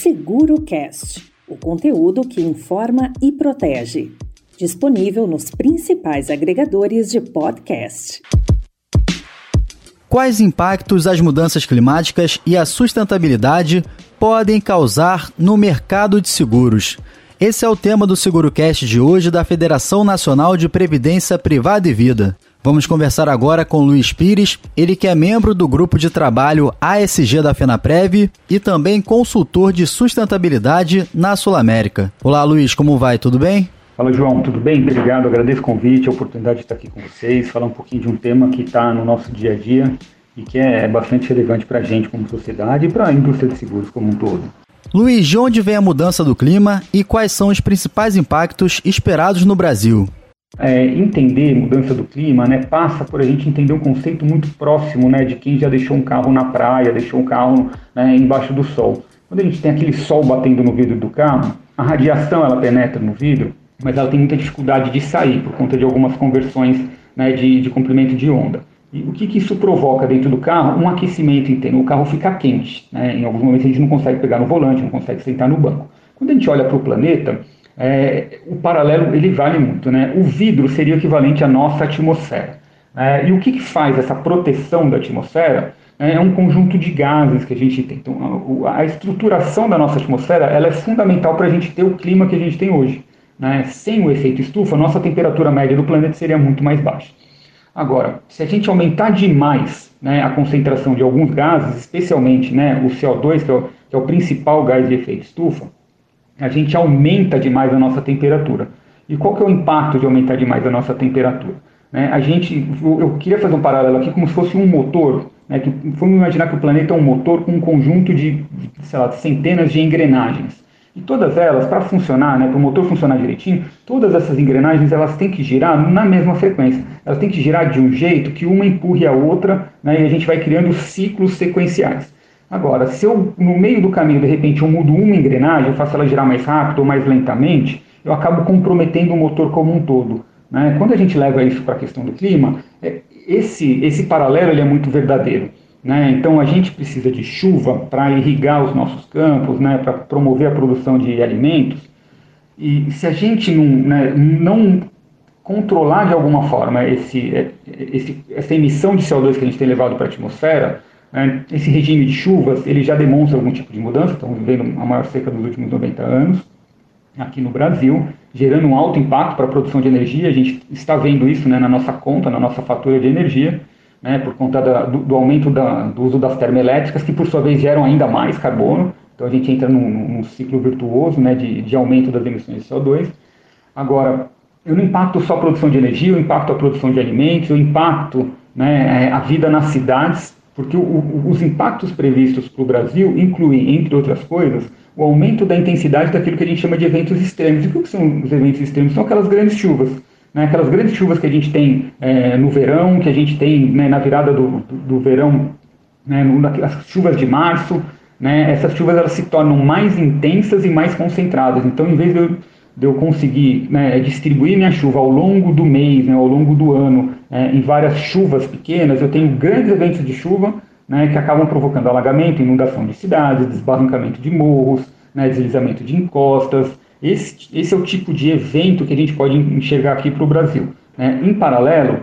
Seguro Cast, o conteúdo que informa e protege. Disponível nos principais agregadores de podcast. Quais impactos as mudanças climáticas e a sustentabilidade podem causar no mercado de seguros? Esse é o tema do SeguroCast de hoje da Federação Nacional de Previdência Privada e Vida. Vamos conversar agora com Luiz Pires, ele que é membro do grupo de trabalho ASG da FenaPrev e também consultor de sustentabilidade na Sul América. Olá Luiz, como vai? Tudo bem? Fala João, tudo bem? Obrigado, agradeço o convite, a oportunidade de estar aqui com vocês, falar um pouquinho de um tema que está no nosso dia a dia e que é bastante relevante para a gente como sociedade e para a indústria de seguros como um todo. Luiz, de onde vem a mudança do clima e quais são os principais impactos esperados no Brasil? É, entender mudança do clima né, passa por a gente entender um conceito muito próximo né, de quem já deixou um carro na praia, deixou um carro né, embaixo do sol. Quando a gente tem aquele sol batendo no vidro do carro, a radiação ela penetra no vidro, mas ela tem muita dificuldade de sair por conta de algumas conversões né, de, de comprimento de onda. E o que, que, isso provoca dentro do carro? Um aquecimento interno. O carro fica quente. Né? Em alguns momentos a gente não consegue pegar no volante, não consegue sentar no banco. Quando a gente olha para o planeta, é, o paralelo ele vale muito. Né? O vidro seria o equivalente à nossa atmosfera. É, e o que, que, faz essa proteção da atmosfera? É, é um conjunto de gases que a gente tem. Então, a, a estruturação da nossa atmosfera ela é fundamental para a gente ter o clima que a gente tem hoje. Né? Sem o efeito estufa, nossa temperatura média do planeta seria muito mais baixa. Agora, se a gente aumentar demais né, a concentração de alguns gases, especialmente né, o CO2, que é o, que é o principal gás de efeito estufa, a gente aumenta demais a nossa temperatura. E qual que é o impacto de aumentar demais a nossa temperatura? Né, a gente, eu queria fazer um paralelo aqui como se fosse um motor, né, que, vamos imaginar que o planeta é um motor com um conjunto de, sei lá, centenas de engrenagens. E todas elas, para funcionar, né, para o motor funcionar direitinho, todas essas engrenagens elas têm que girar na mesma frequência. Elas têm que girar de um jeito que uma empurre a outra, né, e a gente vai criando ciclos sequenciais. Agora, se eu, no meio do caminho, de repente, eu mudo uma engrenagem, eu faço ela girar mais rápido ou mais lentamente, eu acabo comprometendo o motor como um todo. Né? Quando a gente leva isso para a questão do clima, é, esse, esse paralelo ele é muito verdadeiro. Né? Então, a gente precisa de chuva para irrigar os nossos campos, né? para promover a produção de alimentos. E se a gente não, né, não controlar de alguma forma esse, é, esse, essa emissão de CO2 que a gente tem levado para a atmosfera, esse regime de chuvas ele já demonstra algum tipo de mudança. Estamos vivendo a maior seca dos últimos 90 anos aqui no Brasil, gerando um alto impacto para a produção de energia. A gente está vendo isso né, na nossa conta, na nossa fatura de energia, né, por conta da, do, do, aumento da, do uso das termoelétricas, que por sua vez geram ainda mais carbono. Então a gente entra num, num ciclo virtuoso né, de, de aumento das emissões de CO2. Agora, eu não impacto só a produção de energia, eu impacto a produção de alimentos, eu impacto né, a vida nas cidades, porque o, o, os impactos previstos para o Brasil incluem, entre outras coisas, o aumento da intensidade daquilo que a gente chama de eventos extremos. E o que são os eventos extremos? São aquelas grandes chuvas. Né, aquelas grandes chuvas que a gente tem é, no verão, que a gente tem né, na virada do, do, do verão, né, as chuvas de março, né, essas chuvas elas se tornam mais intensas e mais concentradas. Então, em vez de eu, de eu conseguir né, distribuir minha chuva ao longo do mês, né, ao longo do ano, é, em várias chuvas pequenas, eu tenho grandes eventos de chuva né, que acabam provocando alagamento, inundação de cidades, desbarrancamento de morros, né, deslizamento de encostas. Esse, esse é o tipo de evento que a gente pode enxergar aqui para o Brasil. Né? Em paralelo,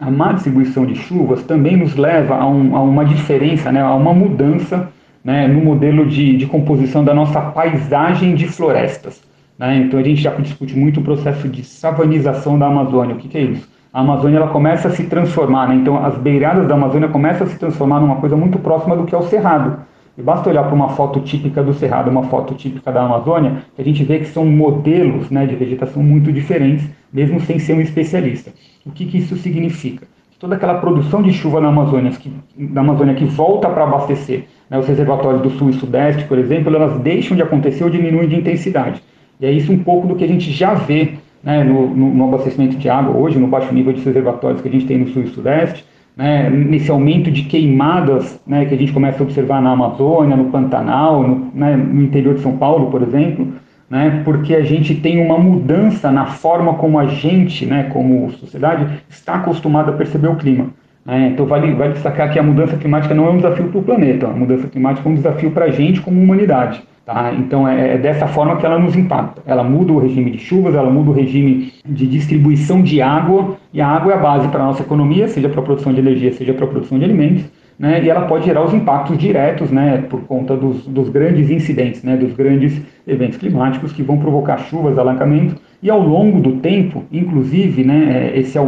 a má distribuição de chuvas também nos leva a, um, a uma diferença, né, a uma mudança né, no modelo de, de, composição da nossa paisagem de florestas. Né? Então a gente já discute muito o processo de savanização da Amazônia. O que, que é isso? A Amazônia ela começa a se transformar, né? então as beiradas da Amazônia começam a se transformar numa coisa muito próxima do que é o Cerrado. E basta olhar para uma foto típica do Cerrado, uma foto típica da Amazônia, que a gente vê que são modelos né, de vegetação muito diferentes, mesmo sem ser um especialista. O que, que isso significa? Toda aquela produção de chuva na Amazônia que, na Amazônia que volta para abastecer né, os reservatórios do Sul e Sudeste, por exemplo, elas deixam de acontecer ou diminuem de intensidade. E é isso um pouco do que a gente já vê né, no, no, no abastecimento de água hoje, no baixo nível de reservatórios que a gente tem no Sul e Sudeste né, nesse aumento de queimadas né, que a gente começa a observar na Amazônia, no Pantanal, no, né, no interior de São Paulo, por exemplo, né, porque a gente tem uma mudança na forma como a gente, né, como sociedade, está acostumado a perceber o clima. Né. Então, vale, vale destacar que a mudança climática não é um desafio para o planeta, a mudança climática é um desafio para a gente como humanidade. Tá? Então é, é, dessa forma que ela nos impacta. Ela muda o regime de chuvas, ela muda o regime de distribuição de água, e a água é a base para a nossa economia, seja para a produção de energia, seja para a produção de alimentos, né? e ela pode gerar os impactos diretos né, por conta dos, dos grandes incidentes, né, dos grandes eventos climáticos que vão provocar chuvas, alagamento, e ao longo do tempo, inclusive, né, é, esse,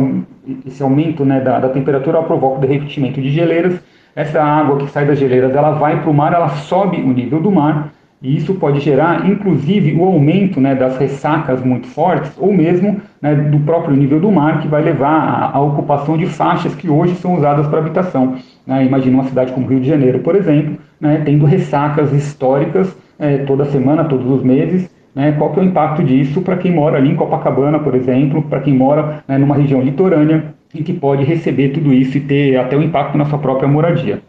esse aumento né, da, da temperatura provoca o derretimento de geleiras, essa água que sai das geleiras ela vai para o mar, ela sobe o nível do mar, e isso pode gerar, inclusive, o aumento né, das ressacas muito fortes, ou mesmo né, do próprio nível do mar, que vai levar à, ocupação de faixas que hoje são usadas para habitação. Né? Imagina uma cidade como Rio de Janeiro, por exemplo, né, tendo ressacas históricas é, toda semana, todos os meses. Né? Qual que é o impacto disso para quem mora ali em Copacabana, por exemplo, para quem mora né, numa região litorânea e que pode receber tudo isso e ter até um impacto na sua própria moradia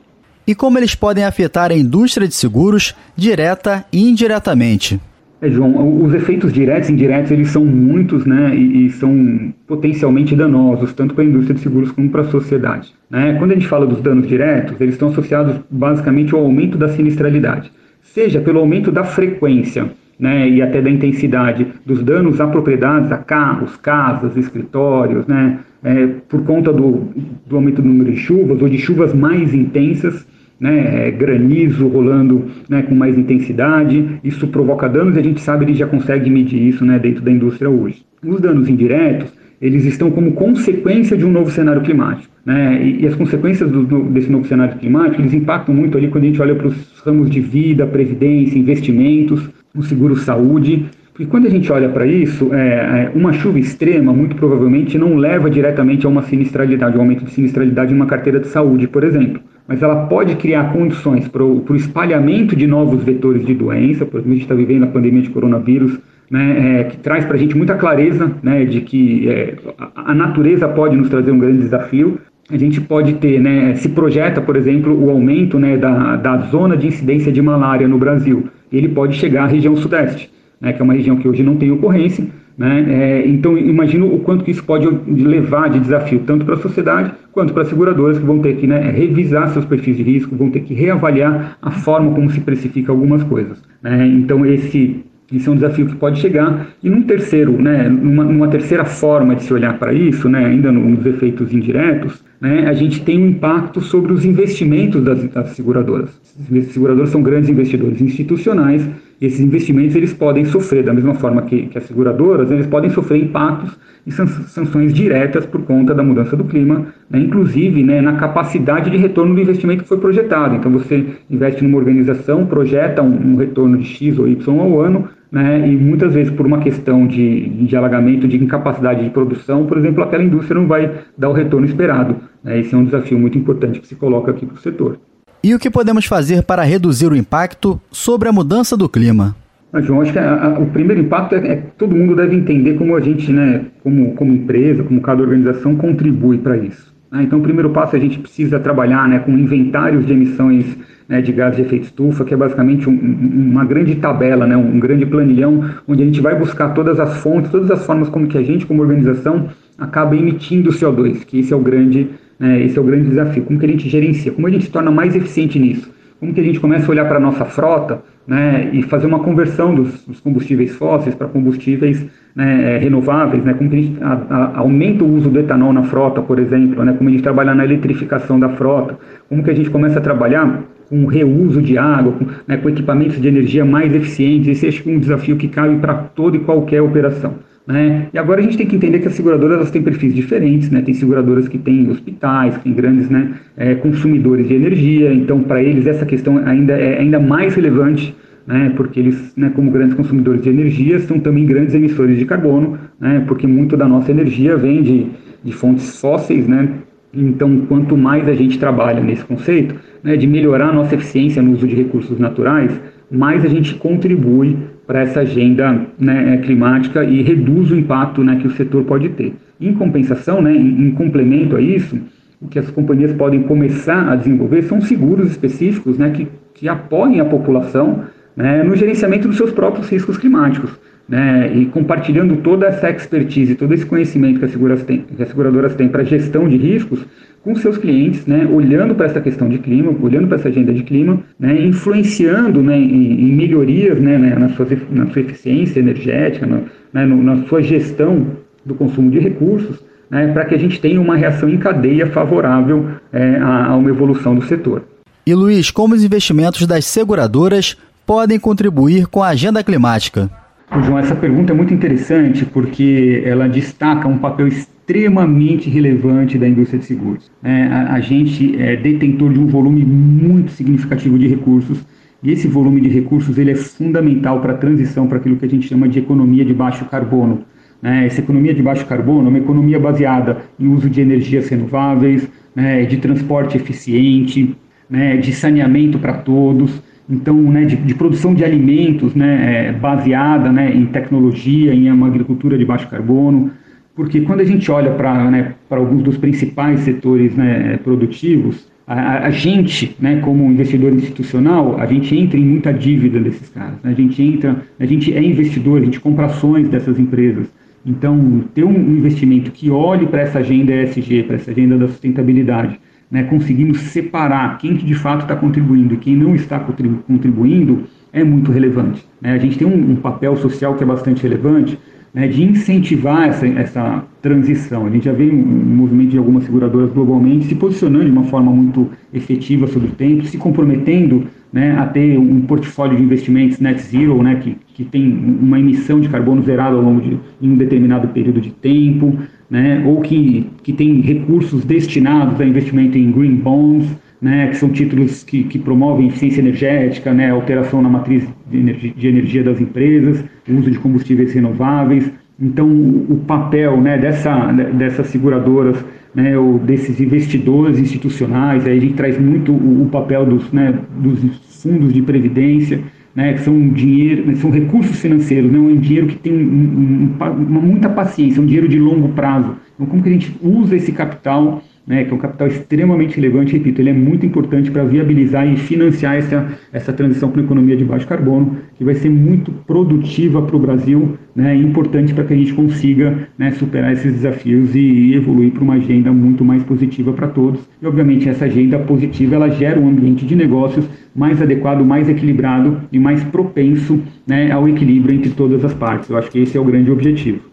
e como eles podem afetar a indústria de seguros direta e indiretamente. É, João, os efeitos diretos e indiretos eles são muitos né, e, e são potencialmente danosos, tanto para a indústria de seguros como para a sociedade. Né? Quando a gente fala dos danos diretos, eles estão associados basicamente ao aumento da sinistralidade, seja pelo aumento da frequência né, e até da intensidade dos danos a propriedades, a carros, casas, escritórios, né, é, por conta do, do aumento do número de chuvas ou de chuvas mais intensas né, é, granizo rolando né, com mais intensidade, isso provoca danos e a gente sabe, ele já consegue medir isso né, dentro da indústria hoje. Os danos indiretos, eles estão como consequência de um novo cenário climático. Né, e, e as consequências do, desse novo cenário climático, eles impactam muito ali quando a gente olha para os ramos de vida, previdência, investimentos, o seguro saúde, porque quando a gente olha para isso, é, é, uma chuva extrema muito provavelmente não leva diretamente a uma sinistralidade, um aumento de sinistralidade em uma carteira de saúde, por exemplo mas ela pode criar condições para o espalhamento de novos vetores de doença, por exemplo, a gente está vivendo a pandemia de coronavírus, né, é, que traz para a gente muita clareza né, de que é, a, natureza pode nos trazer um grande desafio. A gente pode ter, né, se projeta, por exemplo, o aumento né, da, da zona de incidência de malária no Brasil. Ele pode chegar à região sudeste, né, que é uma região que hoje não tem ocorrência, né? É, então, imagino o quanto que isso pode levar de desafio, tanto para a sociedade quanto para as seguradoras, que vão ter que né, revisar seus perfis de risco, vão ter que reavaliar a forma como se precifica algumas coisas. Né? Então, esse, esse é um desafio que pode chegar. E num terceiro, né, numa, numa terceira forma de se olhar para isso, né, ainda nos efeitos indiretos, né, a gente tem um impacto sobre os investimentos das, das seguradoras. As seguradoras são grandes investidores institucionais esses investimentos eles podem sofrer, da mesma forma que, que as seguradoras, eles podem sofrer impactos e sanções diretas por conta da mudança do clima, né, inclusive né, na capacidade de retorno do investimento que foi projetado. Então, você investe numa organização, projeta um, um retorno de X ou Y ao ano, né, e muitas vezes por uma questão de, de alagamento, de incapacidade de produção, por exemplo, aquela indústria não vai dar o retorno esperado. Né, esse é um desafio muito importante que se coloca aqui para o setor. E o que podemos fazer para reduzir o impacto sobre a mudança do clima? Mas, João, acho que a, a, o primeiro impacto é, é que todo mundo deve entender como a gente, né, como, como empresa, como cada organização, contribui para isso. Né? Então, o primeiro passo é a gente precisa trabalhar né, com inventários de emissões né, de gases de efeito estufa, que é basicamente um, uma grande tabela, né, um grande planilhão, onde a gente vai buscar todas as fontes, todas as formas como que a gente, como organização, acaba emitindo CO2, que esse é o grande né? Esse é o grande desafio. Como que a gente gerencia? Como a gente se torna mais eficiente nisso? Como que a gente começa a olhar para a nossa frota né, e fazer uma conversão dos, dos combustíveis fósseis para combustíveis né, é, renováveis? Né? Como que a gente a, a, aumenta o uso do etanol na frota, por exemplo? Né? Como a gente trabalha na eletrificação da frota? Como que a gente começa a trabalhar com reuso de água, com, né, com equipamentos de energia mais eficientes? Esse é um desafio que cabe para toda e qualquer operação. Né? E agora a gente tem que entender que as seguradoras elas têm perfis diferentes, né? tem seguradoras que têm hospitais, que têm grandes né, é, consumidores de energia, então para eles essa questão ainda é ainda mais relevante, né? porque eles, né, como grandes consumidores de energia, são também grandes emissores de carbono, né? porque muito da nossa energia vem de, de fontes fósseis, né? então quanto mais a gente trabalha nesse conceito né, de melhorar a nossa eficiência no uso de recursos naturais, mais a gente contribui para essa agenda né, é, climática e reduz o impacto né, que o setor pode ter. Em compensação, né, em, em, complemento a isso, o que as companhias podem começar a desenvolver são seguros específicos né, que, que apoiem a população né, no gerenciamento dos seus próprios riscos climáticos. Né, e compartilhando toda essa expertise, todo esse conhecimento que as seguradoras têm, que as seguradoras têm para gestão de riscos com seus clientes, né, olhando para essa questão de clima, olhando para essa agenda de clima, né, influenciando né, em, em melhorias né, né, na, sua, na sua eficiência energética, na, né, na sua gestão do consumo de recursos, né, para que a gente tenha uma reação em cadeia favorável é, a, a uma evolução do setor. E Luiz, como os investimentos das seguradoras podem contribuir com a agenda climática? João, essa pergunta é muito interessante porque ela destaca um papel extremamente relevante da indústria de seguros. É, a, a, gente é detentor de um volume muito significativo de recursos e esse volume de recursos ele é fundamental para a transição para aquilo que a gente chama de economia de baixo carbono. Né? Essa economia de baixo carbono é uma economia baseada em uso de energias renováveis, né, de transporte eficiente, né, de saneamento para todos então, né, de, de, produção de alimentos né, é, baseada né, em tecnologia, em uma agricultura de baixo carbono, porque quando a gente olha para né, alguns dos principais setores né, produtivos, a, a, gente, né, como investidor institucional, a gente entra em muita dívida desses caras. Né, a gente entra, a gente é investidor, a gente compra ações dessas empresas. Então, ter um investimento que olhe para essa agenda ESG, para essa agenda da sustentabilidade, né, conseguimos separar quem que de fato está contribuindo e quem não está contribuindo é muito relevante. Né? A gente tem um, um, papel social que é bastante relevante né, de incentivar essa, essa transição. A gente já vê um, um, movimento de algumas seguradoras globalmente se posicionando de uma forma muito efetiva sobre o tempo, se comprometendo né, a ter um portfólio de investimentos net zero, né, que, que tem uma emissão de carbono zerada ao longo de em um determinado período de tempo, né, ou que, que tem recursos destinados a investimento em green bonds, né, que são títulos que, que promovem eficiência energética, né, alteração na matriz de energia, de energia das empresas, uso de combustíveis renováveis. Então, o papel né, dessa, dessas seguradoras, né, ou desses investidores institucionais, aí a gente traz muito o, o papel dos, né, dos fundos de previdência, né, que são dinheiro, são recursos financeiros, né, um dinheiro que tem um, um, muita paciência, um dinheiro de longo prazo. Então, como que a gente usa esse capital né, que é um capital extremamente relevante, repito, ele é muito importante para viabilizar e financiar essa, essa transição para uma economia de baixo carbono, que vai ser muito produtiva para o Brasil, né, e importante para que a gente consiga né, superar esses desafios e evoluir para uma agenda muito mais positiva para todos. E, obviamente, essa agenda positiva ela gera um ambiente de negócios mais adequado, mais equilibrado e mais propenso né, ao equilíbrio entre todas as partes. Eu acho que esse é o grande objetivo.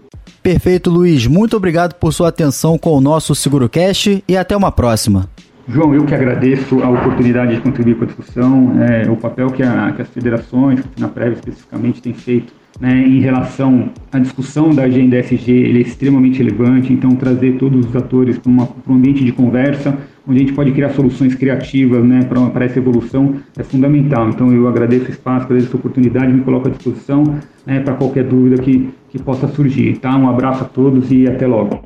Perfeito, Luiz. Muito obrigado por sua atenção com o nosso SeguroCast e até uma próxima. João, eu que agradeço a oportunidade de contribuir com a discussão, é, o papel que, a, que as federações, na Prévia especificamente, têm feito né, em relação à discussão da agenda SG, ele é extremamente relevante, então trazer todos os atores para, um ambiente de conversa, onde a gente pode criar soluções criativas né, para essa evolução, é fundamental. Então eu agradeço o espaço, agradeço a oportunidade, me coloco à disposição né, para qualquer dúvida que, que possa surgir. Tá? Um abraço a todos e até logo.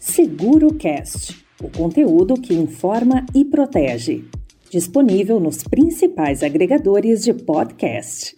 Seguro Cast, o conteúdo que informa e protege. Disponível nos principais agregadores de podcast.